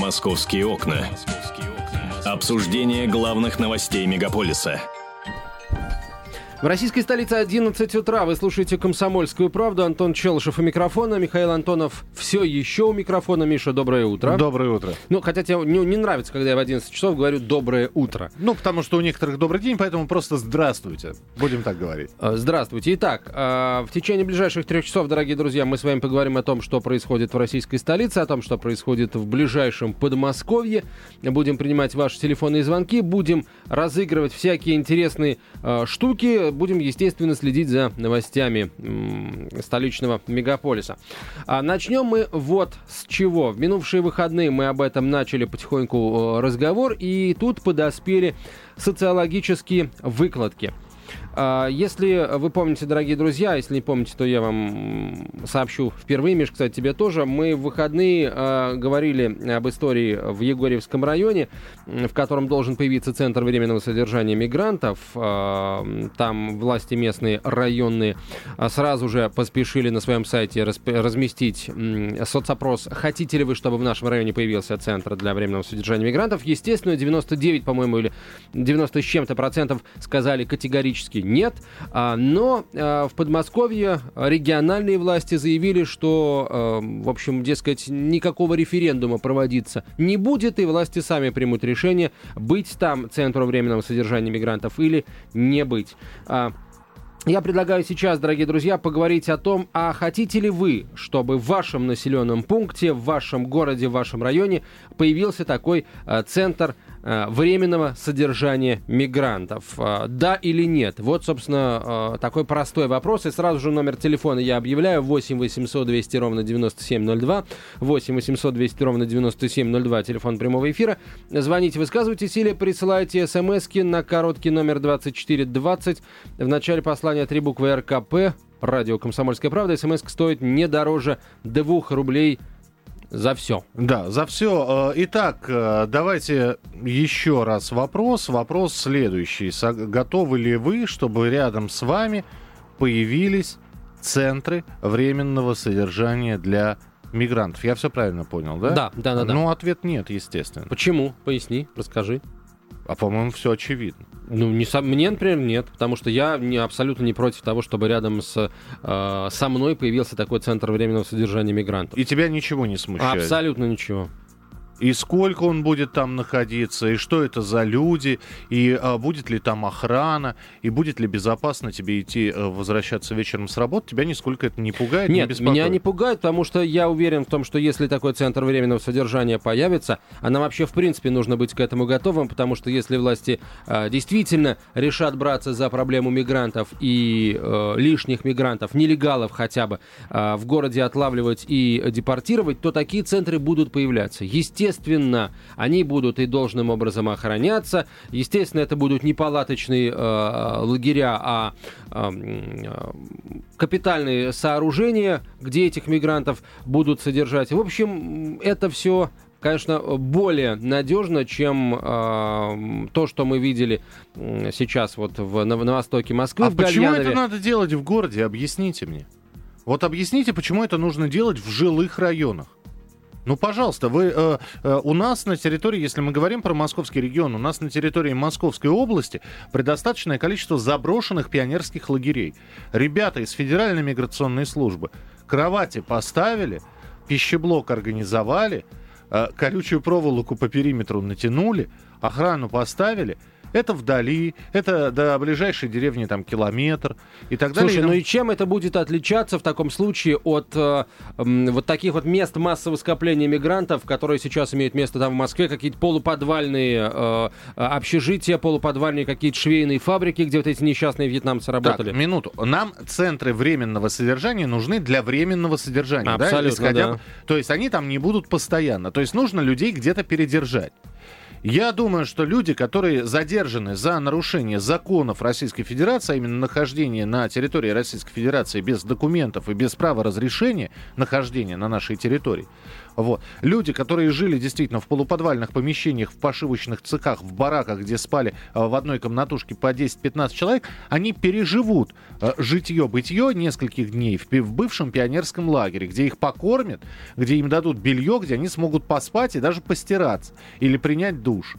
Московские окна. Обсуждение главных новостей мегаполиса – в российской столице 11 утра. Вы слушаете «Комсомольскую правду». Антон Челышев у микрофона. Михаил Антонов все еще у микрофона. Миша, доброе утро. Доброе утро. Ну, хотя тебе не, не нравится, когда я в 11 часов говорю «доброе утро». Ну, потому что у некоторых добрый день, поэтому просто здравствуйте. Будем так говорить. А, здравствуйте. Итак, а, в течение ближайших трех часов, дорогие друзья, мы с вами поговорим о том, что происходит в российской столице, о том, что происходит в ближайшем Подмосковье. Будем принимать ваши телефонные звонки, будем разыгрывать всякие интересные а, штуки, будем, естественно, следить за новостями столичного мегаполиса. А начнем мы вот с чего. В минувшие выходные мы об этом начали потихоньку э, разговор, и тут подоспели социологические выкладки – если вы помните, дорогие друзья, если не помните, то я вам сообщу впервые, Миш, кстати, тебе тоже. Мы в выходные э, говорили об истории в Егорьевском районе, в котором должен появиться центр временного содержания мигрантов. Там власти местные, районные сразу же поспешили на своем сайте разместить соцопрос «Хотите ли вы, чтобы в нашем районе появился центр для временного содержания мигрантов?» Естественно, 99, по-моему, или 90 с чем-то процентов сказали категорически нет. А, но а, в Подмосковье региональные власти заявили, что, а, в общем, дескать, никакого референдума проводиться не будет, и власти сами примут решение, быть там центром временного содержания мигрантов или не быть. Я предлагаю сейчас, дорогие друзья, поговорить о том, а хотите ли вы, чтобы в вашем населенном пункте, в вашем городе, в вашем районе появился такой э, центр временного содержания мигрантов. Э, да или нет? Вот, собственно, э, такой простой вопрос. И сразу же номер телефона я объявляю. 8 800 200 ровно 9702. 8 800 200 ровно 9702. Телефон прямого эфира. Звоните, высказывайтесь или присылайте смс на короткий номер 2420. В начале послания три буквы РКП. Радио «Комсомольская правда». СМС стоит не дороже 2 рублей за все. Да, за все. Э, итак, э, давайте еще раз вопрос. Вопрос следующий. Готовы ли вы, чтобы рядом с вами появились центры временного содержания для мигрантов? Я все правильно понял, да? Да, да, да. да. Ну, ответ нет, естественно. Почему? Поясни, расскажи. А по-моему, все очевидно. Ну, не со... мне, например, нет, потому что я не, абсолютно не против того, чтобы рядом с, э, со мной появился такой центр временного содержания мигрантов. И тебя ничего не смущает? Абсолютно ничего и сколько он будет там находиться, и что это за люди, и а, будет ли там охрана, и будет ли безопасно тебе идти а, возвращаться вечером с работы, тебя нисколько это не пугает? Нет, не меня не пугает, потому что я уверен в том, что если такой центр временного содержания появится, а нам вообще в принципе нужно быть к этому готовым, потому что если власти а, действительно решат браться за проблему мигрантов и а, лишних мигрантов, нелегалов хотя бы, а, в городе отлавливать и депортировать, то такие центры будут появляться. Естественно, Естественно, они будут и должным образом охраняться. Естественно, это будут не палаточные э, лагеря, а э, капитальные сооружения, где этих мигрантов будут содержать. В общем, это все конечно, более надежно, чем э, то, что мы видели сейчас вот в, на, на востоке Москвы. А почему это надо делать в городе? Объясните мне. Вот объясните, почему это нужно делать в жилых районах. Ну, пожалуйста, вы э, э, у нас на территории, если мы говорим про московский регион, у нас на территории Московской области предостаточное количество заброшенных пионерских лагерей. Ребята из Федеральной миграционной службы кровати поставили, пищеблок организовали, э, колючую проволоку по периметру натянули, охрану поставили – это вдали, это до ближайшей деревни там километр и так далее. Слушай, ну и чем это будет отличаться в таком случае от э, э, вот таких вот мест массового скопления мигрантов, которые сейчас имеют место там в Москве, какие-то полуподвальные э, общежития, полуподвальные какие-то швейные фабрики, где вот эти несчастные вьетнамцы работали? Так, минуту. Нам центры временного содержания нужны для временного содержания. Абсолютно, да? Исходя... да. То есть они там не будут постоянно. То есть нужно людей где-то передержать. Я думаю, что люди, которые задержаны за нарушение законов Российской Федерации, а именно нахождение на территории Российской Федерации без документов и без права разрешения нахождения на нашей территории, Вот. Люди, которые жили действительно в полуподвальных помещениях, в пошивочных цехах, в бараках, где спали э, в одной комнатушке по 10-15 человек, они переживут э, житье-бытие нескольких дней в, бывшем пионерском лагере, где их покормят, где им дадут белье, где они смогут поспать и даже постираться или принять душ.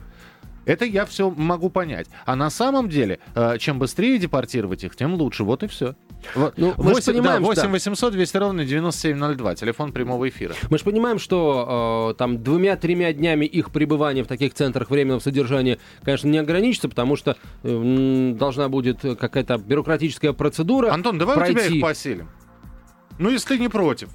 Это я все могу понять. А на самом деле, э, чем быстрее депортировать их, тем лучше. Вот и все. Ну, 8, понимаем, да, 8 800 200 ровно 9702, телефон прямого эфира. Мы же понимаем, что э, там двумя-тремя днями их пребывания в таких центрах временного содержания, конечно, не ограничится, потому что э, должна будет какая-то бюрократическая процедура Антон, давай пройти. у тебя их поселим. Ну, если ты не против.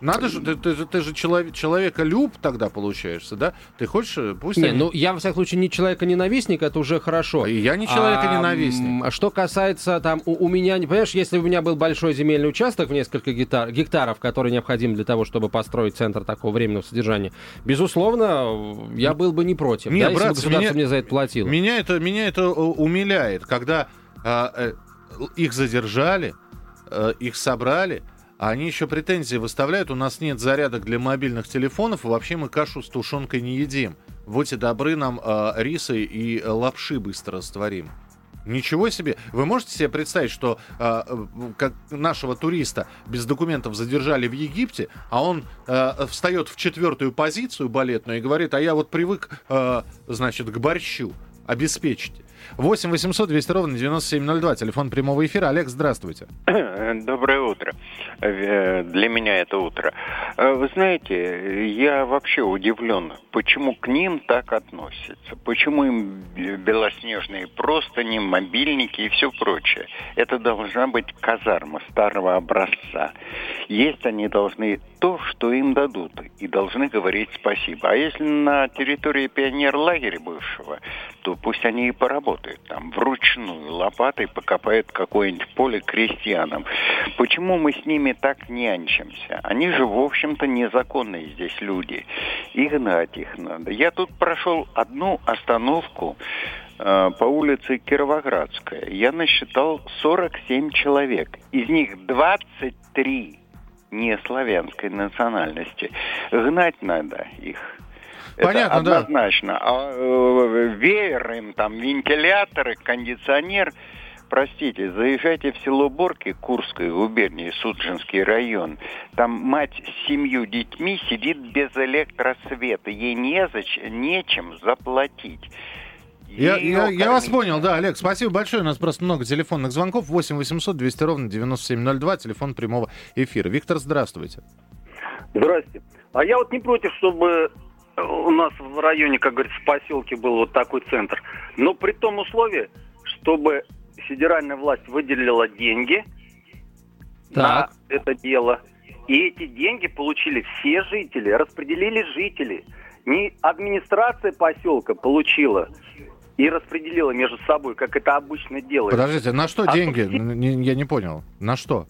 Надо же, ты, ты, ты же человек, человека люб тогда получаешься, да? Ты хочешь, э, пусть... Не, они... ну я, во всяком случае, не человека-ненавистник, это уже хорошо. И я не человека-ненавистник. А, что касается там, у, у меня, понимаешь, если у меня был большой земельный участок в несколько гектар, гектаров, который необходим для того, чтобы построить центр такого временного содержания, безусловно, я был бы не против, Нет, да, брат, если бы государство меня, мне за это платило. Меня это, меня это э, умиляет, когда а, э, их задержали, э, их собрали, а они еще претензии выставляют, у нас нет зарядок для мобильных телефонов, и вообще мы кашу с тушенкой не едим. Будьте добры, нам э, рисы и лапши быстро растворим. Ничего себе. Вы можете себе представить, что э, как нашего туриста без документов задержали в Египте, а он э, встает в четвертую позицию балетную и говорит, а я вот привык, э, значит, к борщу. Обеспечьте. 8 800 200 ровно 9702, телефон прямого эфира. Олег, здравствуйте. Доброе утро. Э, для меня это утро. Э, вы знаете, я вообще удивлен, почему к ним так относятся. Почему им белоснежные простыни, мобильники и все прочее. Это должна быть казарма старого образца. Есть они должны то, что им дадут, и должны говорить спасибо. А если на территории пионер-лагеря бывшего, то пусть они и поработают там, вручную лопатой покопают какое-нибудь поле крестьянам. Почему мы с ними так нянчимся? Они же, в общем-то, незаконные здесь люди. И гнать их надо. Я тут прошел одну остановку э, по улице Кировоградская. Я насчитал 47 человек. Из них 23 не славянской национальности. Гнать надо их. Понятно, Это однозначно. Да. А э, веер им, там, вентиляторы, кондиционер. Простите, заезжайте в село Борки Курской губернии, Суджинский район. Там мать с семью детьми сидит без электросвета. Ей незачем, нечем заплатить. Я, я, я вас понял, да, Олег, спасибо большое. У нас просто много телефонных звонков. 8 800 200 ровно 9702, телефон прямого эфира. Виктор, здравствуйте. Здравствуйте. А я вот не против, чтобы у нас в районе, как говорится, в поселке был вот такой центр. Но при том условии, чтобы федеральная власть выделила деньги так. на это дело. И эти деньги получили все жители, распределили жители. Не администрация поселка получила и распределила между собой, как это обычно делается. Подождите, на что а деньги? Все... Я не понял. На что?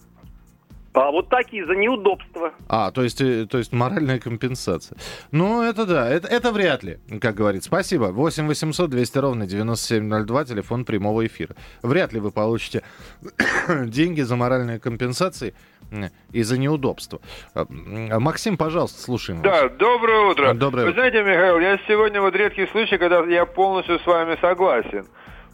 А вот такие за неудобства. А, то есть, э, то есть моральная компенсация. Ну, это да, это, это вряд ли, как говорит. Спасибо. 8 800 200 ровно 9702, телефон прямого эфира. Вряд ли вы получите деньги за моральные компенсации и за неудобства. А, Максим, пожалуйста, слушаем вас. Да, доброе утро. Доброе Вы знаете, Михаил, я сегодня вот редкий случай, когда я полностью с вами согласен.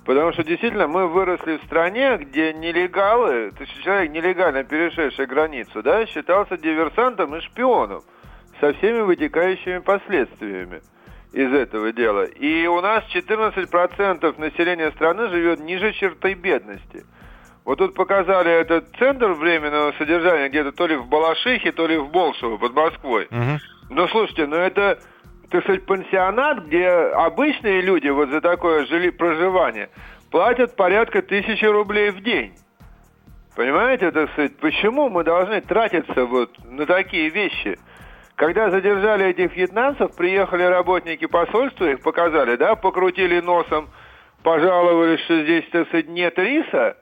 Потому что действительно мы выросли в стране, где нелегалы, то есть человек нелегально перешедший границу, да, считался диверсантом и шпионом со всеми вытекающими последствиями из этого дела. И у нас 14% населения страны живет ниже черты бедности. Вот тут показали этот центр временного содержания где-то то ли в Балашихе, то ли в Болшево под Москвой. Угу. Ну, слушайте, ну это так сказать, пансионат, где обычные люди вот за такое жили проживание платят порядка тысячи рублей в день. Понимаете, так сказать, почему мы должны тратиться вот на такие вещи? Когда задержали этих вьетнамцев, приехали работники посольства, их показали, да, покрутили носом, пожаловались, что здесь, так сказать, нет риса,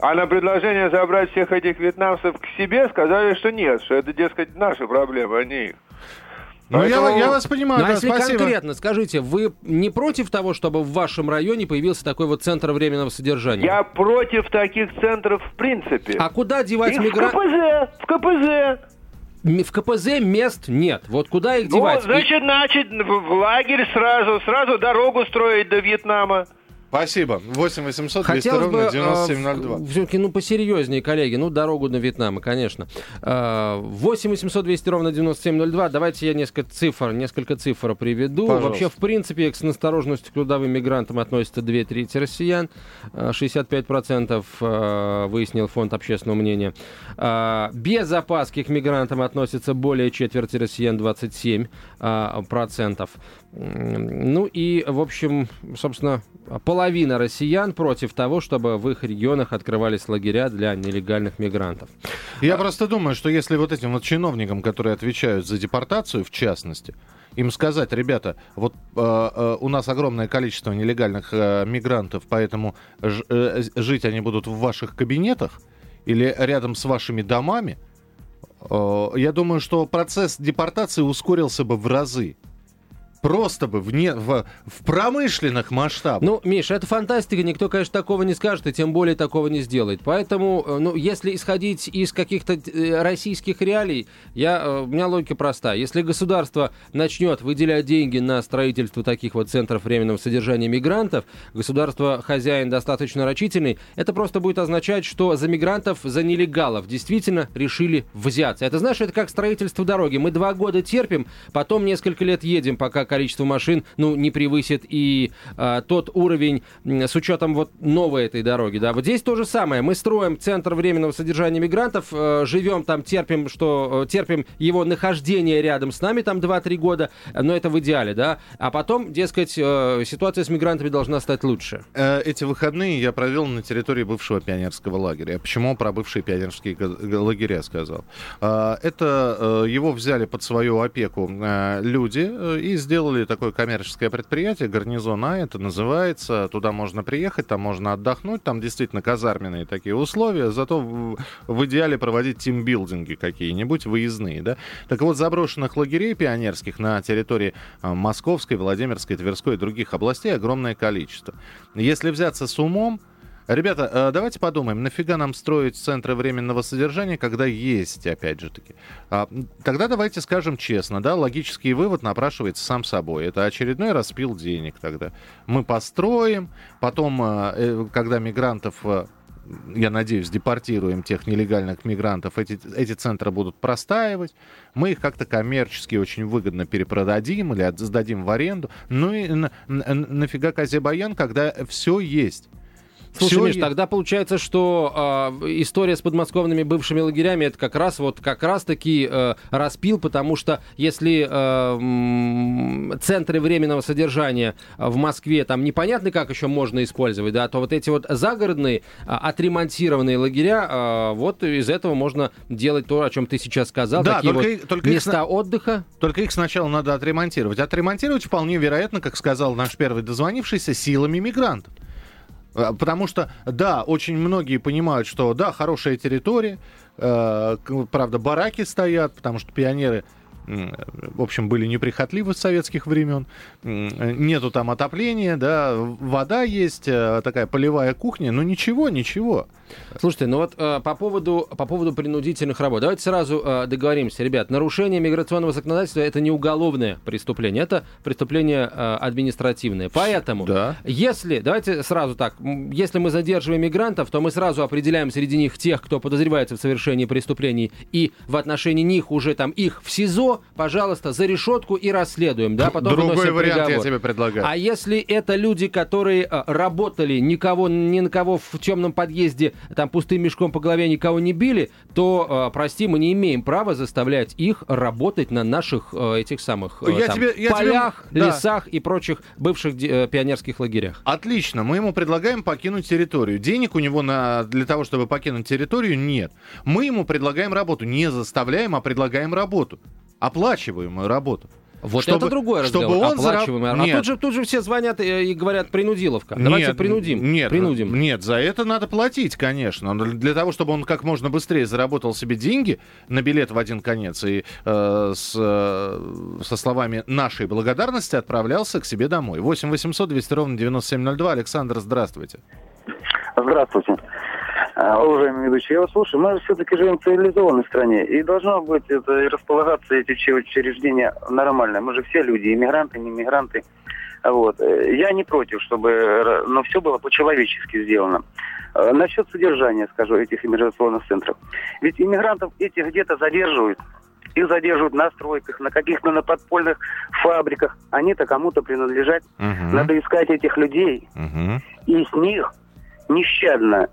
а на предложение забрать всех этих вьетнамцев к себе сказали, что нет, что это, дескать, наши проблемы, а не их. Ну, Поэтому... я, я вас понимаю, ну, да, если спасибо. конкретно, скажите, вы не против того, чтобы в вашем районе появился такой вот центр временного содержания? Я против таких центров в принципе. А куда девать мигрантов? В КПЗ, в КПЗ. в КПЗ мест нет. Вот куда их Ну, девать? значит, значит, в в лагерь сразу, сразу дорогу строить до Вьетнама. Спасибо. 8 800 200 Хотелось ровно бы 9702. все-таки, ну, посерьезнее, коллеги. Ну, дорогу на Вьетнам, конечно. А, 8 800 200 ровно 9702. Давайте я несколько цифр, несколько цифр приведу. Пожалуйста. Вообще, в принципе, к настороженности к трудовым мигрантам относятся две трети россиян. А, 65% а, выяснил фонд общественного мнения. А, Без опаски к мигрантам относятся более четверти россиян, 27%. а, процентов. Ну и, в общем, собственно, половина россиян против того, чтобы в их регионах открывались лагеря для нелегальных мигрантов. Я просто думаю, что если вот этим вот чиновникам, которые отвечают за депортацию, в частности, им сказать, ребята, вот э, э, у нас огромное количество нелегальных э, мигрантов, поэтому ж- э, жить они будут в ваших кабинетах или рядом с вашими домами, э, я думаю, что процесс депортации ускорился бы в разы. Просто бы вне, в, в промышленных масштабах. Ну, Миша, это фантастика, никто, конечно, такого не скажет, и тем более такого не сделает. Поэтому, э, ну, если исходить из каких-то э, российских реалий, я, э, у меня логика проста. Если государство начнет выделять деньги на строительство таких вот центров временного содержания мигрантов, государство хозяин достаточно рачительный, это просто будет означать, что за мигрантов, за нелегалов действительно решили взяться. Это, знаешь, это как строительство дороги. Мы два года терпим, потом несколько лет едем, пока количество машин, ну, не превысит и а, тот уровень с учетом вот новой этой дороги, да. Вот здесь то же самое. Мы строим центр временного содержания мигрантов, э, живем там, терпим, что э, терпим его нахождение рядом с нами там 2-3 года, но это в идеале, да. А потом, дескать, э, ситуация с мигрантами должна стать лучше. Э, Эти выходные я провел на территории бывшего пионерского лагеря. Почему про бывшие пионерские лагеря сказал? А, Это э, его взяли под свою опеку э, люди э, и сделали такое коммерческое предприятие, гарнизон А это называется. Туда можно приехать, там можно отдохнуть, там действительно казарменные такие условия, зато в, в идеале проводить тимбилдинги какие-нибудь, выездные, да. Так вот, заброшенных лагерей пионерских на территории а, Московской, Владимирской, Тверской и других областей огромное количество. Если взяться с умом, Ребята, э, давайте подумаем, нафига нам строить центры временного содержания, когда есть, опять же таки. А, Тогда давайте скажем честно, да, логический вывод напрашивается сам собой. Это очередной распил денег тогда. Мы построим, потом, э, э, когда мигрантов я надеюсь, депортируем тех нелегальных мигрантов, эти, эти центры будут простаивать, мы их как-то коммерчески очень выгодно перепродадим или сдадим в аренду. Ну и на- на- нафига Казебаян, когда все есть. Слушай, Миш, тогда получается, что а, история с подмосковными бывшими лагерями это как раз вот как раз таки э, распил, потому что если э, центры временного содержания в Москве там непонятно как еще можно использовать, да, то вот эти вот загородные а, отремонтированные лагеря, а, вот из этого можно делать то, о чем ты сейчас сказал, Да, такие только вот и- только их места отдыха. Только их сначала надо отремонтировать. Отремонтировать вполне вероятно, как сказал наш первый дозвонившийся, силами мигрантов. А, Потому что, да, очень многие понимают, что, да, хорошая территория, э, правда, бараки стоят, потому что пионеры, в общем, были неприхотливы с советских времен, нету там отопления, да, вода есть, э, такая полевая кухня, но ничего, ничего. Слушайте, ну вот э, по, поводу, по поводу принудительных работ. Давайте сразу э, договоримся, ребят. Нарушение миграционного законодательства это не уголовное преступление, это преступление э, административное. Поэтому, Да. если, давайте сразу так, если мы задерживаем мигрантов, то мы сразу определяем среди них тех, кто подозревается в совершении преступлений, и в отношении них уже там их в СИЗО, пожалуйста, за решетку и расследуем, да, потом Другой вариант я приговор. тебе предлагаю. А если это люди, которые э, работали, никого, ни на кого в темном подъезде, там пустым мешком по голове никого не били, то, э, прости, мы не имеем права заставлять их работать на наших э, этих самых Я там, тебе- я тебе- полях, да. лесах и прочих бывших пионерских лагерях. Отлично, мы ему предлагаем покинуть территорию. Денег у него на, для того, чтобы покинуть территорию, нет. Мы ему предлагаем работу. Не заставляем, а предлагаем работу. Оплачиваемую работу. Вот Чтобы- это другой чтобы разговор. он зараб- Оплачиваемый. А Нет. тут же, тут же все звонят э, и говорят принудиловка. Давайте Нет, принудим. Нет, принудим. нет, за это надо платить, конечно. Но Для того, чтобы он как можно быстрее заработал себе деньги на билет в один конец и э, с, э, со словами нашей благодарности отправлялся к себе домой. 8 800 200 ровно 9702. Александр, здравствуйте. Здравствуйте. А, уважаемый ведущий, я вас слушаю. Мы все-таки живем в цивилизованной стране, и должно быть это и располагаться эти учреждения нормально. Мы же все люди, иммигранты, не иммигранты. Вот. Я не против, чтобы, но все было по-человечески сделано. А, насчет содержания, скажу, этих иммиграционных центров. Ведь иммигрантов этих где-то задерживают, их задерживают на стройках, на каких-то на подпольных фабриках. Они-то кому-то принадлежат. Мгм. Надо искать этих людей Мгм. и с них нещадно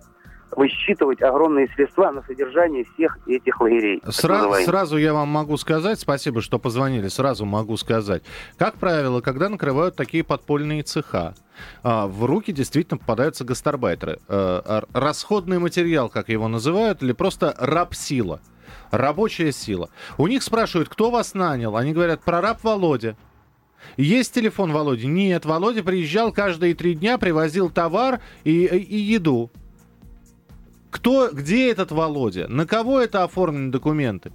высчитывать огромные средства на содержание всех этих лагерей. Сра- сразу я вам могу сказать, спасибо, что позвонили, сразу могу сказать. Как правило, когда накрывают такие подпольные цеха, а, в руки действительно попадаются гастарбайтеры. Э, Расходный материал, как его называют, или просто раб-сила. Рабочая сила. У них спрашивают, кто вас нанял? Они говорят, прораб Володя. Есть телефон Володи? Нет, Володя приезжал каждые три дня, привозил товар и, и еду. Кто, где этот Володя? На кого это оформлены документы?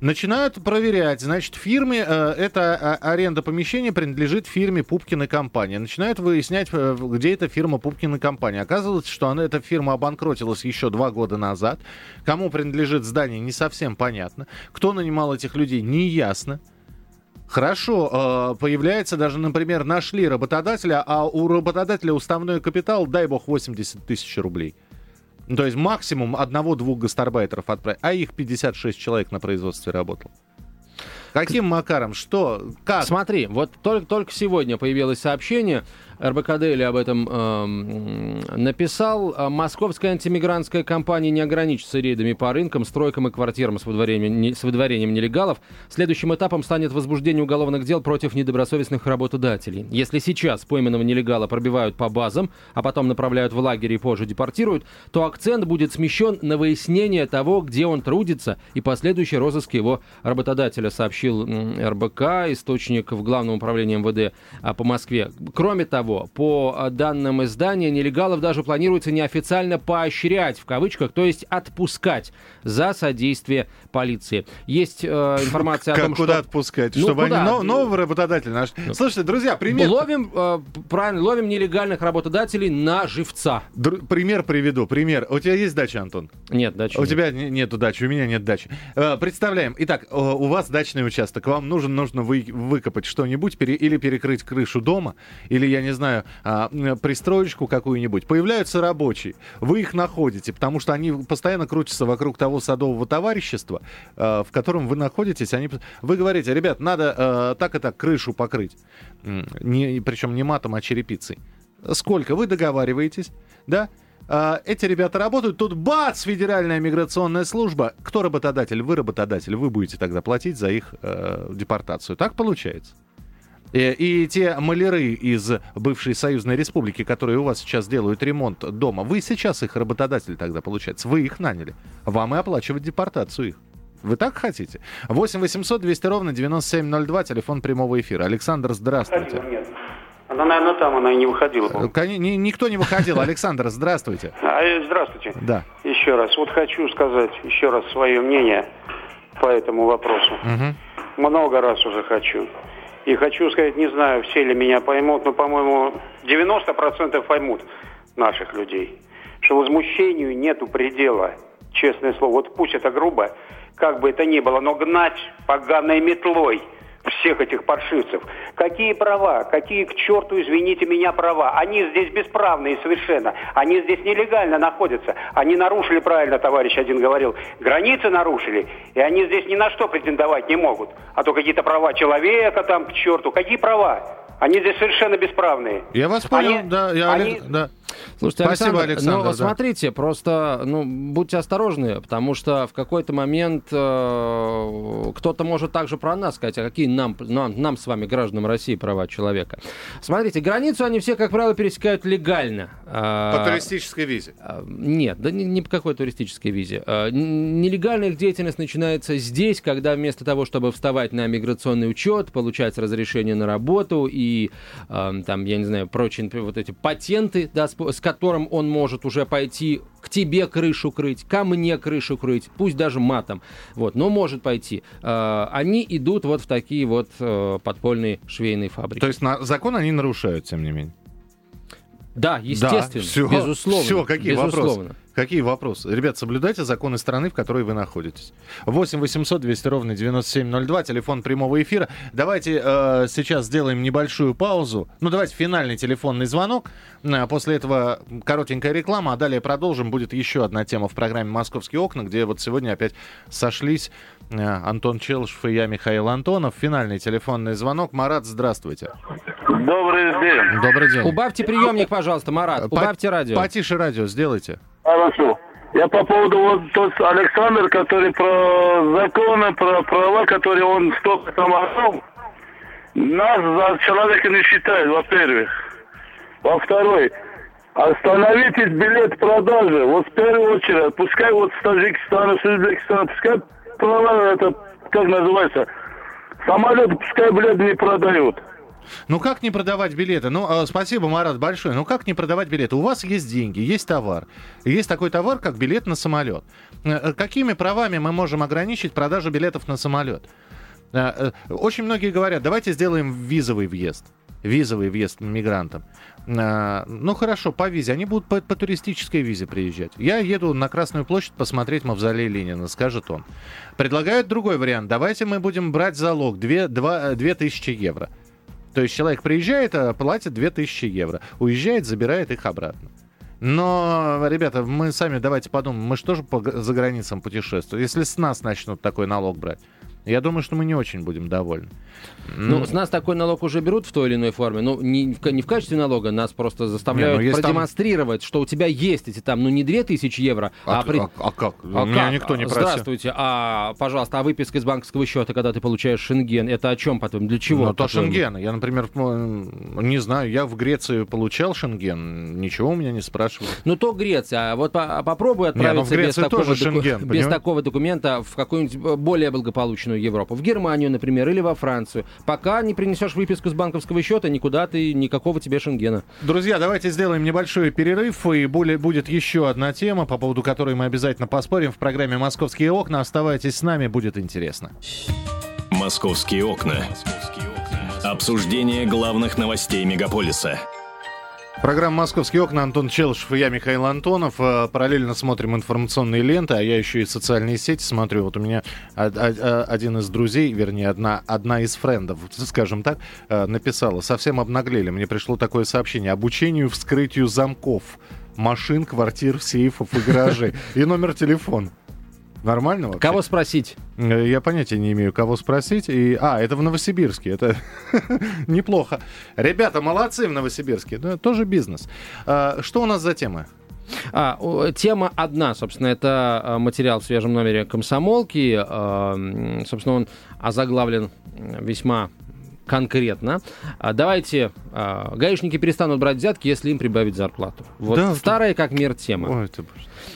Начинают проверять, значит, фирме, э, эта а, аренда помещения принадлежит фирме Пупкина компания. Начинают выяснять, э, где эта фирма Пупкина компания. Оказывается, что она, эта фирма обанкротилась еще два года назад. Кому принадлежит здание, не совсем понятно. Кто нанимал этих людей, не ясно. Хорошо, э, появляется даже, например, нашли работодателя, а у работодателя уставной капитал, дай бог, 80 тысяч рублей. Ну, То есть максимум одного-двух гастарбайтеров отправить, а их 56 человек на производстве работало. Каким макаром? Что? Как? Смотри, вот только, только сегодня появилось сообщение, РБК Дейли об этом эм, написал. А, Московская антимигрантская компания не ограничится рейдами по рынкам, стройкам и квартирам с выдворением, не- с выдворением нелегалов. Следующим этапом станет возбуждение уголовных дел против недобросовестных работодателей. Если сейчас пойманного нелегала пробивают по базам, а потом направляют в лагерь и позже депортируют, то акцент будет смещен на выяснение того, где он трудится, и последующий розыск его работодателя, сообщил РБК, источник в Главном управлении МВД а, по Москве. Кроме того, по а, данным издания, нелегалов даже планируется неофициально поощрять, в кавычках, то есть отпускать за содействие полиции. Есть э, информация о Как, том, куда что... отпускать? Ну, Чтобы куда? они нов- нового работодателя нашли. Слушайте, друзья, пример, Ловим, э, правильно, ловим нелегальных работодателей на живца. Др- пример приведу. Пример. У тебя есть дача, Антон? Нет, дальше У нет. тебя не- нету дачи, у меня нет дачи. Э, Представляем. Итак, э, у вас дачный участок. Вам нужно, нужно вы- выкопать что-нибудь пере- или перекрыть крышу дома, или, я не знаю, а, пристроечку какую-нибудь. Появляются рабочие. Вы их находите, потому что они постоянно крутятся вокруг того садового товарищества, э, в котором вы находитесь. Они... Вы говорите, ребят, надо э, так и так крышу покрыть. Не, причем не матом, а черепицей. Сколько? Вы договариваетесь, да? А, эти ребята работают, тут бац, федеральная миграционная служба. Кто работодатель? Вы работодатель. Вы будете тогда платить за их э, депортацию. Так получается. И, и те маляры из бывшей союзной республики, которые у вас сейчас делают ремонт дома, вы сейчас их работодатель тогда, получается. Вы их наняли. Вам и оплачивать депортацию их. Вы так хотите? 8 800 200 ровно 9702, телефон прямого эфира. Александр, здравствуйте. Нет. Она, наверное, там, она и не выходила. Э, кони- ни- никто не выходил. Александр, здравствуйте. А, э, здравствуйте. Да. Еще раз. Вот хочу сказать еще раз свое мнение по этому вопросу. Много раз уже хочу. И хочу сказать, не знаю, все ли меня поймут, но, по-моему, 90% поймут наших людей, что возмущению нету предела. Честное слово. Вот пусть это грубо, как бы это ни было, но гнать поганой метлой всех этих паршивцев. Какие права? Какие к черту, извините меня, права? Они здесь бесправные совершенно. Они здесь нелегально находятся. Они нарушили, правильно товарищ один говорил, границы нарушили. И они здесь ни на что претендовать не могут. А то какие-то права человека там к черту. Какие права? Они здесь совершенно бесправные. Я вас понял, Они- да, я они- Олег- да. Слушайте, Спасибо, Александр, Александр, ну, да. смотрите, просто, ну, будьте осторожны, потому что в какой-то момент э, кто-то может также про нас сказать, а какие нам, нам, нам с вами, гражданам России, права человека. Смотрите, границу они все, как правило, пересекают легально. По А, туристической визе. а, Нет, да не, не по какой туристической визе. А, Нелегальная их деятельность начинается здесь, когда вместо того, чтобы вставать на миграционный учет, получать разрешение на работу и ам, там, я не знаю, прочие вот эти патенты, да, с, которым он может уже пойти к тебе крышу крыть, ко мне крышу крыть, пусть даже матом, вот, но может пойти. А, Они идут вот в такие вот э, подпольные швейные фабрики. То есть на, закон они нарушают, тем не менее. да, естественно, всё, безусловно. всё, какие безусловно. вопросы? Какие вопросы? Ребят, соблюдайте законы страны, в которой вы находитесь. 8 800 200 ровно 9702, телефон прямого эфира. Давайте э, сейчас сделаем небольшую паузу. Ну, давайте финальный телефонный звонок. А после этого коротенькая реклама, а далее продолжим. Будет еще одна тема в программе «Московские окна», где вот сегодня опять сошлись Антон Челшев и я, Михаил Антонов. Финальный телефонный звонок. Марат, здравствуйте. Добрый день. Добрый день. Убавьте приемник, пожалуйста, Марат. По- Убавьте радио. Потише радио сделайте. Хорошо. Я по поводу вот тот Александр, который про законы, про права, которые он столько там орал, нас за человека не считает, во-первых. Во-вторых, остановитесь билет продажи. Вот в первую очередь, пускай вот с Таджикистана, с Узбекистана, пускай права, это, как называется, самолеты пускай билет не продают. Ну как не продавать билеты? Ну, э, спасибо, Марат, большое. Ну как не продавать билеты? У вас есть деньги, есть товар. Есть такой товар, как билет на самолет. Э, э, Какими правами мы можем ограничить продажу билетов на самолет? Э, Очень многие говорят, давайте сделаем визовый въезд. Визовый въезд мигрантам. Э, Ну хорошо, по визе. Они будут по, по туристической визе приезжать. Я еду на Красную площадь посмотреть мавзолей Ленина, скажет он. Предлагают другой вариант. Давайте мы будем брать залог 2, 2, 2000 евро. То есть человек приезжает, а платит 2000 евро. Уезжает, забирает их обратно. Но, ребята, мы сами давайте подумаем, мы же по, г- за границам путешествуем? Если с нас начнут такой налог брать, я думаю, что мы не очень будем довольны. Ну, с нас такой налог уже берут в той или иной форме. Ну, не, в не в качестве налога, нас просто заставляют Не, ну, если там- продемонстрировать, что у тебя есть эти там, ну, не 2000 евро, а... А, при- а- а как? А Меня как? никто не просил. Здравствуйте, а, пожалуйста, а выписка из банковского счета, когда ты получаешь шенген, это о чем потом? Для чего? Ну, то шенген. Я, например, не знаю, я в Греции получал шенген, ничего у меня не спрашивали. Ну, то Греция. А вот по- попробуй ну, в отправиться без, такого, Шенген, без понимаешь? такого документа в какую-нибудь более благополучную Европу. В Германию, например, или во Францию. Пока не принесешь выписку с банковского счета, никуда ты, никакого тебе шенгена. Друзья, давайте сделаем небольшой перерыв, и более, будет еще одна тема, по поводу которой мы обязательно поспорим в программе «Московские окна». Оставайтесь с нами, будет интересно. «Московские окна». Обсуждение главных новостей мегаполиса. Программа «Московские окна». Антон Челышев и я, Михаил Антонов. Э, Параллельно смотрим информационные ленты, а я еще и социальные сети смотрю. Вот у меня э, один из друзей, вернее, одна, одна из френдов, скажем так, э, написала. Совсем обнаглели. Мне пришло такое сообщение. Обучению вскрытию замков машин, квартир, сейфов и гаражей. И номер телефона. Нормально вообще? Кого спросить? Э, Я понятия не имею, кого спросить. И... А, это в Новосибирске. Это неплохо. Ребята, молодцы в Новосибирске. Это тоже бизнес. А, Что у нас за тема? А, тема одна, собственно, это а, материал в свежем номере «Комсомолки». А, Собственно, он озаглавлен весьма конкретно. А, Давайте, а, гаишники перестанут брать взятки, если им прибавить зарплату. Вот Да, старая как мир тема. Ой, ты.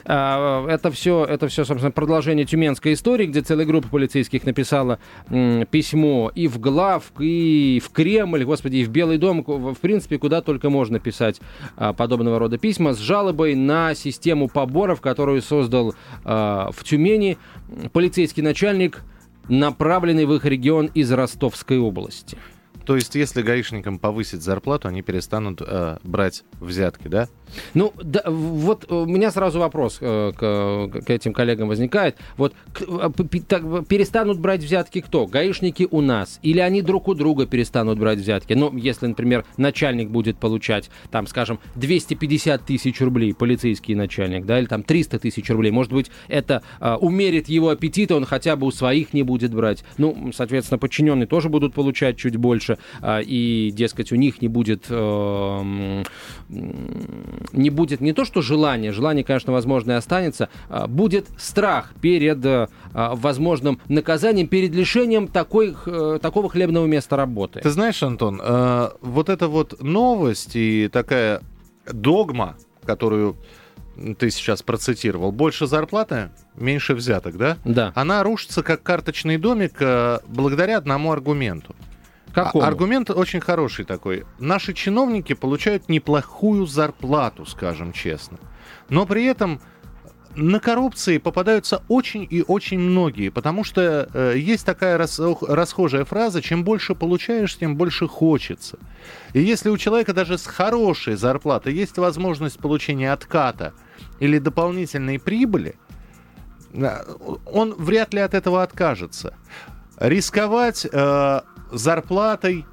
А, Это все, это все, собственно, продолжение тюменской истории, где целая группа полицейских написала письмо и в глав, и в Кремль, господи, и в Белый дом, в принципе, куда только можно писать а, подобного рода письма с жалобой на систему поборов, которую создал а, в Тюмени полицейский начальник, направленный в их регион из Ростовской области. То есть, если гаишникам повысить зарплату, они перестанут э, брать взятки, да? Ну, да, вот у меня сразу вопрос э, к, к этим коллегам возникает. Вот к- э, п- так, э, перестанут брать взятки кто? Гаишники у нас? Или они друг у друга перестанут брать взятки? Ну, если, например, начальник будет получать, там, скажем, 250 тысяч рублей, полицейский начальник, да, или там 300 тысяч рублей, может быть, это э, умерит его аппетит, он хотя бы у своих не будет брать. Ну, соответственно, подчиненные тоже будут получать чуть больше, э, и, дескать, у них не будет э, не будет не то что желание, желание, конечно, возможно, и останется, а, будет страх перед а, а, возможным наказанием, перед лишением такой, х- такого хлебного места работы. Ты знаешь, Антон, э, вот эта вот новость и такая догма, которую ты сейчас процитировал, больше зарплаты, меньше взяток, да? Да. Она рушится как карточный домик э, благодаря одному аргументу. Какому? А- Аргумент очень хороший такой. Наши чиновники получают неплохую зарплату, скажем честно. Но при этом на коррупции попадаются очень и очень многие, потому что э, есть такая рас, расхожая фраза, чем больше получаешь, тем больше хочется. И если у человека даже с хорошей зарплатой есть возможность получения отката или дополнительной прибыли, э, он вряд ли от этого откажется. Рисковать э, зарплатой,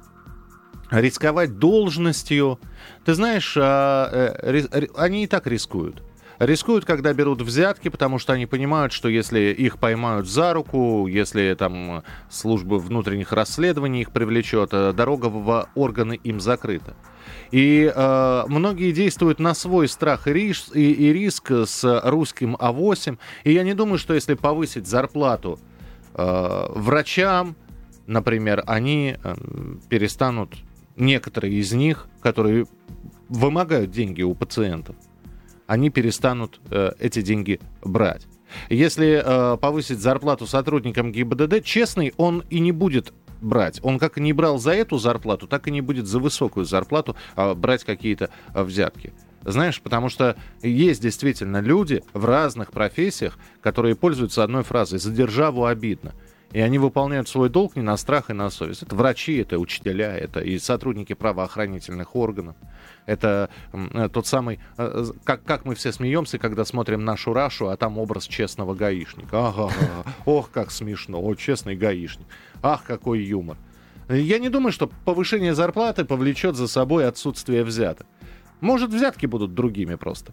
рисковать должностью, ты знаешь, э, э, они и так рискуют. Рискуют, когда берут взятки, потому что они понимают, что если их поймают за руку, если там служба внутренних расследований их привлечет, э, дорога в органы им закрыта. И э, многие действуют на свой страх и, рис, и, и риск с русским А8. И я не думаю, что если повысить зарплату э, врачам, например, они э, перестанут, некоторые из них, которые вымогают деньги у пациентов, они перестанут э, эти деньги брать. Если э, повысить зарплату сотрудникам ГИБДД, честный он и не будет брать. Он как не брал за эту зарплату, так и не будет за высокую зарплату э, брать какие-то э, взятки. Знаешь, потому что есть действительно люди в разных профессиях, которые пользуются одной фразой «за державу обидно». И они выполняют свой долг не на страх и на совесть. Это врачи, это учителя, это и сотрудники правоохранительных органов. Это э, тот самый, э, как, как мы все смеемся, когда смотрим нашу Рашу, а там образ честного гаишника. Ага, ох, как смешно, о, честный гаишник. Ах, какой юмор. Я не думаю, что повышение зарплаты повлечет за собой отсутствие взяток. Может, взятки будут другими просто.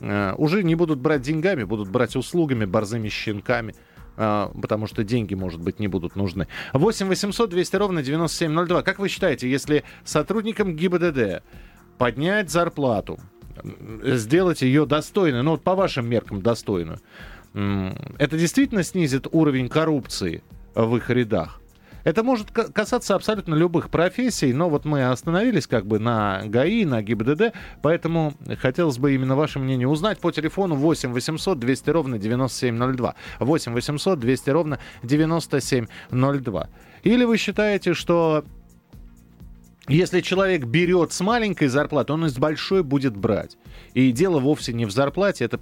Э, уже не будут брать деньгами, будут брать услугами, борзыми щенками потому что деньги, может быть, не будут нужны. 8 800 200 ровно 9702. Как вы считаете, если сотрудникам ГИБДД поднять зарплату, сделать ее достойной, ну вот по вашим меркам достойную, это действительно снизит уровень коррупции в их рядах? Это может касаться абсолютно любых профессий, но вот мы остановились как бы на ГАИ, на ГИБДД, поэтому хотелось бы именно ваше мнение узнать по телефону 8 800 200 ровно 9702. 8 800 200 ровно 9702. Или вы считаете, что если человек берет с маленькой зарплаты, он из большой будет брать. И дело вовсе не в зарплате, это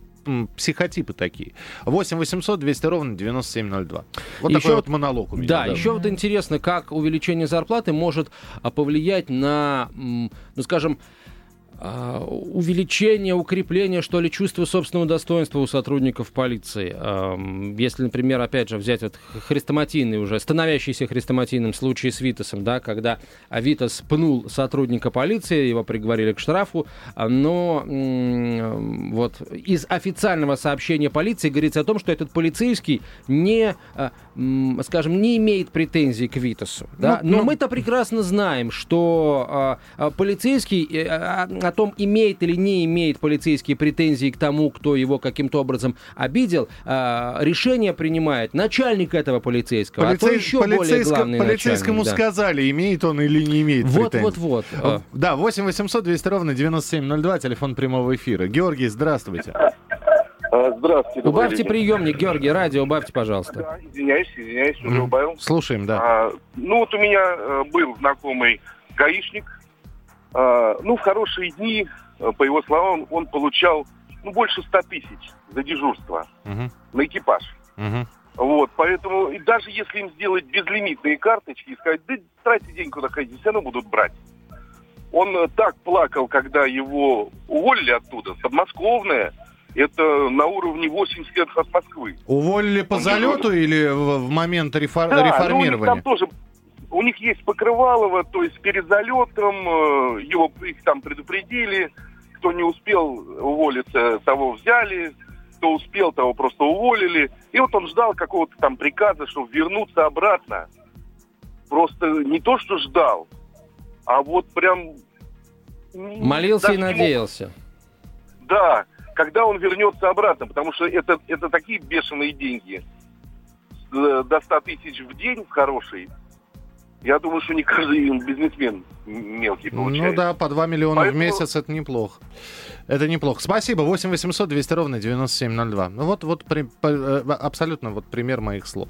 психотипы такие. 8 800 200 ровно 9702. Вот еще такой вот монолог у меня. Да, да, еще вот интересно, как увеличение зарплаты может а, повлиять на, ну скажем, а, увеличение, укрепление, что ли, чувства собственного достоинства у сотрудников полиции. Если, например, опять же, взять вот хрестоматийный уже, становящийся хрестоматийным случай с Витасом, да, когда Витас пнул сотрудника полиции, его приговорили к штрафу, но вот из официального сообщения полиции говорится о том, что этот полицейский не, а, скажем, не имеет претензий к Витасу. Да? Ну, но ну... мы-то прекрасно знаем, что а, полицейский э, о том, имеет или не имеет полицейские претензии к тому, кто его каким-то образом обидел, э, решение принимает начальник этого полицейского, Полицей... а то еще более главный Полицейскому начальник, да. сказали, имеет он или не имеет вот, претензий. Вот, вот, вот. Да, 8 800 200 ровно 9702, телефон прямого эфира. Георгий, здравствуйте. А, здравствуйте. Убавьте день. приемник, Георгий, радио убавьте, пожалуйста. Да, извиняюсь, извиняюсь, уже mm. убавил. Слушаем, да. А, ну вот у меня э, был знакомый гаишник, а, ну, в хорошие дни, э, по его словам, он получал ну, больше 100 тысяч за дежурство uh-huh. на экипаж. Uh-huh. Вот, поэтому, и даже если им сделать безлимитные карточки и сказать, да тратьте деньги куда хотите, все равно будут брать. Он э, так плакал, когда его уволили оттуда, подмосковное, это на уровне 80 лет от Москвы. Уволили по он залету же... или в, в момент рефор... да, реформирования? Ну, там тоже у них есть Покрывалово, то есть перед залетом э, его их там предупредили, кто не успел уволиться, того взяли, кто успел, того просто уволили. И вот он ждал какого-то там приказа, чтобы вернуться обратно. Просто не то, что ждал, а вот прям... Молился и надеялся. Мог... Да, когда он вернется обратно, потому что это, это такие бешеные деньги. До 100 тысяч в день хороший, я думаю, что не каждый бизнесмен мелкий ну получает. Ну да, по 2 миллиона Поэтому... в месяц это неплохо. Это неплохо. Спасибо. 8 800 200 ровно 9702. Ну вот, вот при, э, абсолютно вот пример моих слов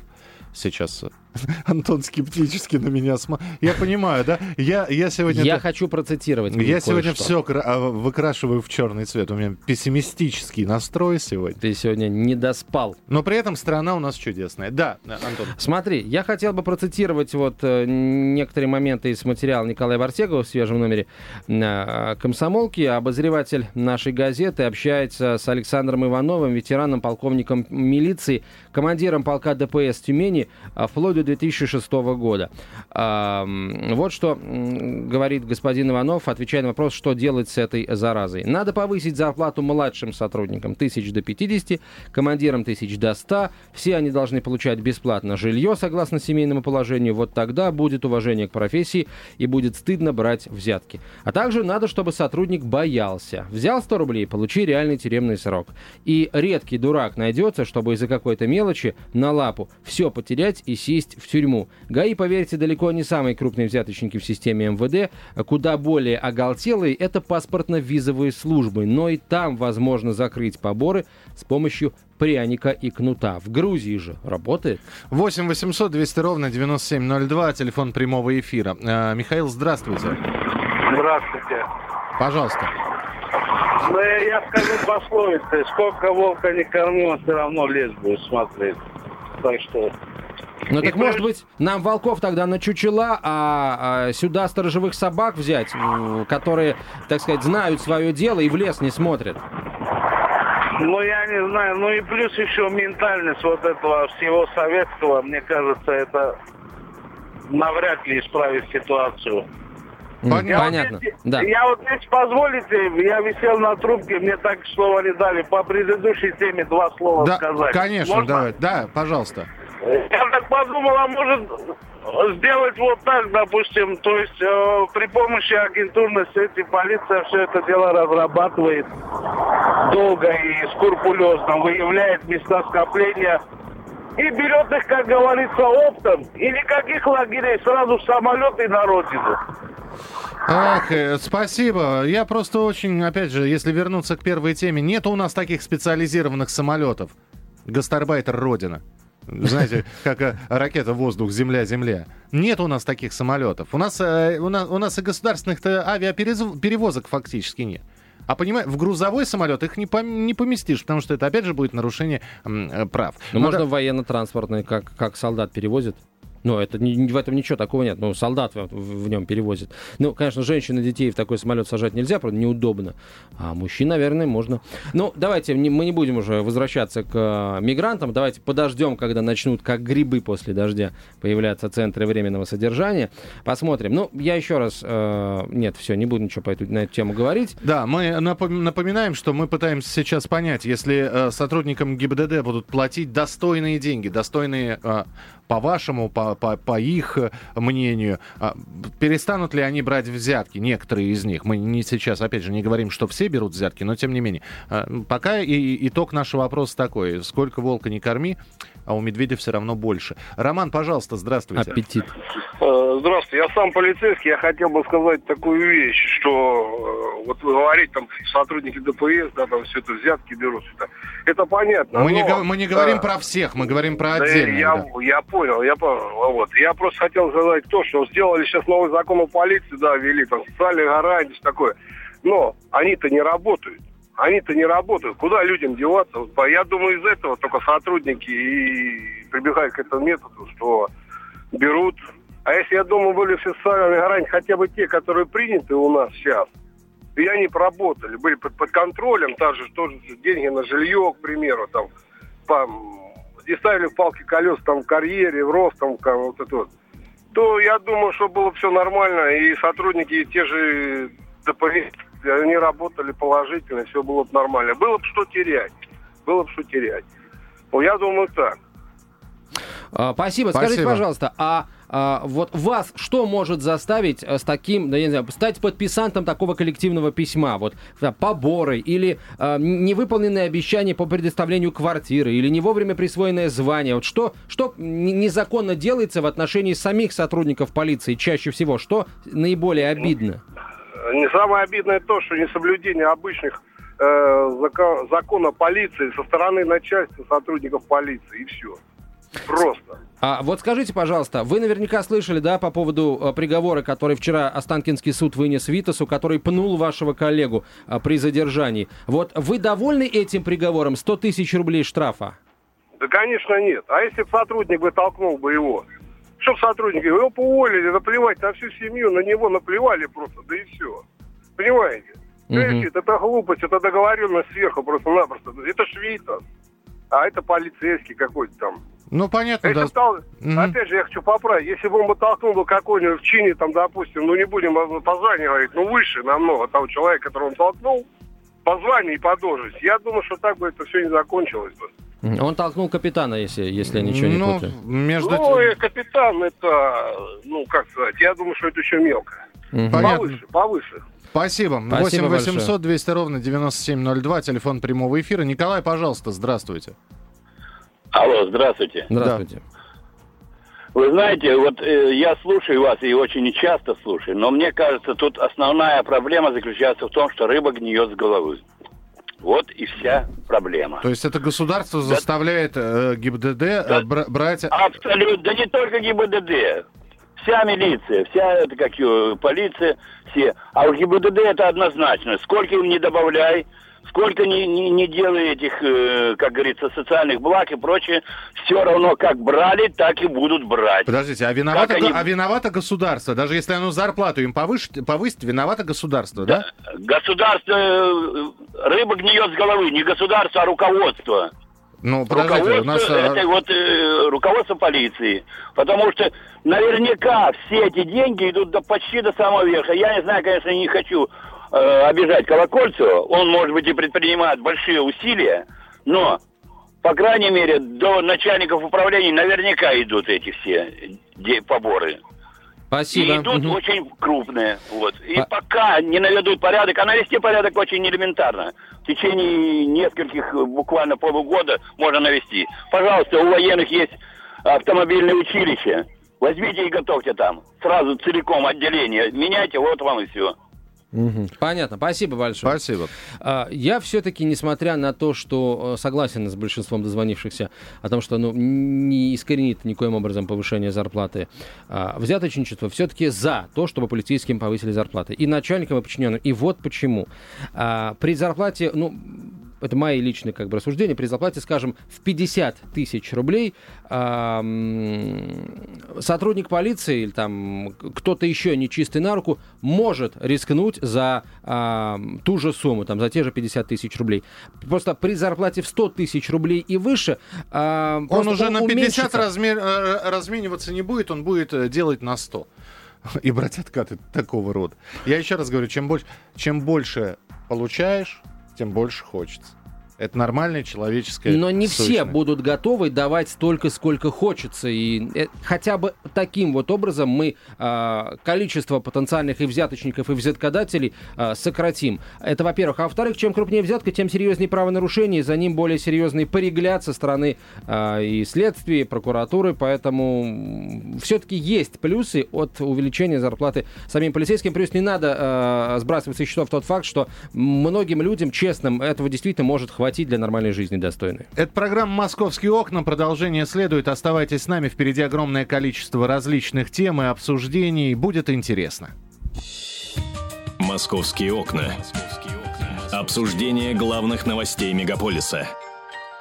сейчас Антон скептически на меня смотрит. Я понимаю, да? Я, я сегодня... Я хочу процитировать. Я сегодня все а, выкрашиваю в черный цвет. У меня пессимистический настрой сегодня. Ты сегодня не доспал. Но при этом страна у нас чудесная. Да, Антон. Смотри, я хотел бы процитировать вот э, некоторые моменты из материала Николая Вартегова в свежем номере э, «Комсомолки». Обозреватель нашей газеты общается с Александром Ивановым, ветераном, полковником милиции, командиром полка ДПС Тюмени, вплоть до 2006 года. Вот что говорит господин Иванов, отвечая на вопрос, что делать с этой заразой. Надо повысить зарплату младшим сотрудникам тысяч до 50, командирам тысяч до 100. Все они должны получать бесплатно жилье, согласно семейному положению. Вот тогда будет уважение к профессии и будет стыдно брать взятки. А также надо, чтобы сотрудник боялся. Взял 100 рублей, получи реальный тюремный срок. И редкий дурак найдется, чтобы из-за какой-то мелочи на лапу все потерять и сесть в тюрьму. ГАИ, поверьте, далеко не самые крупные взяточники в системе МВД. Куда более оголтелые – это паспортно-визовые службы. Но и там возможно закрыть поборы с помощью пряника и кнута. В Грузии же работает. 8 800 200 ровно 9702, телефон прямого эфира. Э, Михаил, здравствуйте. Здравствуйте. Пожалуйста. Ну, я скажу пословицы, сколько волка не кормил, он все равно лес будет смотреть. Так что ну так может быть нам волков тогда на чучела, а, а сюда сторожевых собак взять, которые, так сказать, знают свое дело и в лес не смотрят? Ну, я не знаю. Ну и плюс еще ментальность вот этого всего советского, мне кажется, это навряд ли исправит ситуацию. Понятно. Я, да. я вот, если позволите, я висел на трубке, мне так слова не дали. По предыдущей теме два слова да, сказать. Конечно, Можно? давай. Да, пожалуйста. Я так подумал, а может сделать вот так, допустим, то есть э, при помощи агентурной сети полиция все это дело разрабатывает долго и скрупулезно, выявляет места скопления и берет их, как говорится, оптом, и никаких лагерей, сразу в самолет и на родину. Ах, э, спасибо. Я просто очень, опять же, если вернуться к первой теме, нет у нас таких специализированных самолетов. Гастарбайтер Родина. Знаете, как э, ракета воздух, земля, земля. Нет у нас таких самолетов. У нас, э, у нас, у нас и государственных-то авиаперевозок фактически нет. А понимаешь, в грузовой самолет их не, пом- не поместишь, потому что это опять же будет нарушение м, прав. Ну, можно да... военно-транспортный, как, как солдат перевозит. Ну, это в этом ничего такого нет. Ну, солдат в, в, нем перевозит. Ну, конечно, женщин и детей в такой самолет сажать нельзя, правда, неудобно. А мужчин, наверное, можно. Ну, давайте, мы не будем уже возвращаться к э, мигрантам. Давайте подождем, когда начнут, как грибы после дождя, появляться центры временного содержания. Посмотрим. Ну, я еще раз... Э, нет, все, не буду ничего по эту, на эту тему говорить. Да, мы напоминаем, что мы пытаемся сейчас понять, если э, сотрудникам ГИБДД будут платить достойные деньги, достойные э, по-вашему, по, по, по их э, мнению, а, перестанут ли они брать взятки, некоторые из них? Мы не сейчас, опять же, не говорим, что все берут взятки, но тем не менее. А, пока и, итог нашего вопроса такой. Сколько волка не корми, а у медведя все равно больше. Роман, пожалуйста, здравствуйте. Аппетит. Э, здравствуйте, я сам полицейский, я хотел бы сказать такую вещь, что э, вот вы говорите, там, сотрудники ДПС, да, там все это взятки берут, это, это понятно. Мы, но, не, мы не говорим да, про всех, мы говорим про отдельных. Да, я, да. я понял, я понял, вот. Я просто хотел сказать то, что сделали сейчас новый закон о полиции, да, ввели там социальные гарантии, такое, но они-то не работают они-то не работают. Куда людям деваться? Я думаю, из этого только сотрудники и прибегают к этому методу, что берут. А если, я думаю, были все социальные гарантии, хотя бы те, которые приняты у нас сейчас, и они проработали, были под, под контролем, также тоже деньги на жилье, к примеру, там, там где ставили в палки колес там в карьере, в рост, там, вот это вот, то я думаю, что было все нормально, и сотрудники, и те же ДПС они работали положительно, все было бы нормально. Было бы что терять. Было бы что терять. Ну, я думаю, так. А, спасибо. Спасибо. Скажите, пожалуйста, а, а вот вас что может заставить э, с таким, да, я не знаю, стать подписантом такого коллективного письма? Вот да, поборы или а, невыполненные обещания по предоставлению квартиры или не вовремя присвоенное звание? Вот что, что незаконно делается в отношении самих сотрудников полиции чаще всего? Что наиболее обидно? Не самое обидное то, что несоблюдение обычных э, закона полиции со стороны начальства сотрудников полиции, и все. Просто. А вот скажите, пожалуйста, вы наверняка слышали, да, по поводу э, приговора, который вчера Останкинский суд вынес Витасу, который пнул вашего коллегу э, при задержании. Вот вы довольны этим приговором? 100 тысяч рублей штрафа? Да, конечно, нет. А если бы сотрудник бы толкнул бы его? Что сотрудник? Его поуволили, наплевать на всю семью, на него наплевали просто, да и все. Понимаете? Значит, это глупость, это договоренность сверху просто-напросто. Это швейцар, а это полицейский какой-то там. Ну, понятно, Если да. тол- Мгм. Опять же, я хочу поправить. Если бы он бы толкнул бы какой-нибудь в чине, там, допустим, ну не будем э, по званию говорить, ну выше намного того человека, которого он толкнул, по званию и по должности. Я думаю, что так бы это все не закончилось бы. Он толкнул капитана, если, если я ничего не Ну, путаю. между ну, и капитан это, ну, как сказать, я думаю, что это еще мелко. Мгм. Понятно. Повыше, повыше. Спасибо. Спасибо 8 800 большое. 200 ровно 9702, телефон прямого эфира. Николай, пожалуйста, здравствуйте. Алло, здравствуйте. Здравствуйте. Вы знаете, вот э, я слушаю вас и очень часто слушаю, но мне кажется, тут основная проблема заключается в том, что рыба гниет с головы. Вот и вся проблема. То есть это государство заставляет э, ГИБДД э, бра- брать... Абсолютно, да не только ГИБДД. Вся милиция, вся это как ее, полиция, все. А у ГИБДД это однозначно. Сколько им не добавляй, сколько не, не, не делай этих, э, как говорится, социальных благ и прочее, все равно как брали, так и будут брать. Подождите, а виновато, они- а виновато государство? Даже если оно зарплату им повысит, повысит виновато государство, да? Государство, э, рыба гниет с головы, не государство, а руководство. Ну, подождите, у нас... Руководство, э, это вот э, руководство полиции. Потому что наверняка все эти деньги идут до, почти до самого верха. Я не знаю, конечно, не хочу э, обижать Колокольцева. Он, может быть, и предпринимает большие усилия, но, по крайней мере, до начальников управления наверняка идут эти все поборы. Спасибо. И идут Мгм. очень крупные. Вот. И А- пока не наведут порядок, а навести порядок очень элементарно. В течение нескольких, э, буквально полугода можно навести. Пожалуйста, у военных есть автомобильное училище. Возьмите и готовьте там. Сразу целиком отделение. Меняйте, вот вам и все. Понятно, спасибо большое. Спасибо. А, Я все-таки, несмотря на то, что э, согласен с большинством дозвонившихся о том, что ну, не искоренит никоим образом повышение зарплаты а, взяточничество, все-таки за то, чтобы полицейским повысили зарплаты. И начальникам, и подчиненным. И вот почему. А, При зарплате, ну, это мои личные как бы рассуждения, при зарплате, скажем, в 50 тысяч рублей сотрудник полиции или там кто-то еще нечистый на руку может рискнуть за а, ту же сумму, там, за те же 50 тысяч рублей. Просто при зарплате в 100 тысяч рублей и выше а, Он уже на 50 уменьшится. размер, э, размениваться не будет, он будет э, делать на 100. И брать откаты такого рода. Я еще раз говорю, чем больше, чем больше получаешь, тем больше хочется. Это нормальная человеческая Но не все сущность. будут готовы давать столько, сколько хочется. И э, хотя бы таким вот образом мы а, количество потенциальных и взяточников, и взяткодателей а, сократим. Это во-первых. А во-вторых, чем крупнее взятка, тем серьезнее правонарушение, и за ним более серьезный перегляд со стороны а, и следствия, и прокуратуры. Поэтому все-таки есть плюсы от увеличения зарплаты самим полицейским. Плюс не надо сбрасывать со счетов тот факт, что многим людям, честным, этого действительно может хватить для нормальной жизни достойной. Это программа «Московские окна». Продолжение следует. Оставайтесь с нами. Впереди огромное количество различных тем и обсуждений. Будет интересно. «Московские окна». Обсуждение главных новостей мегаполиса –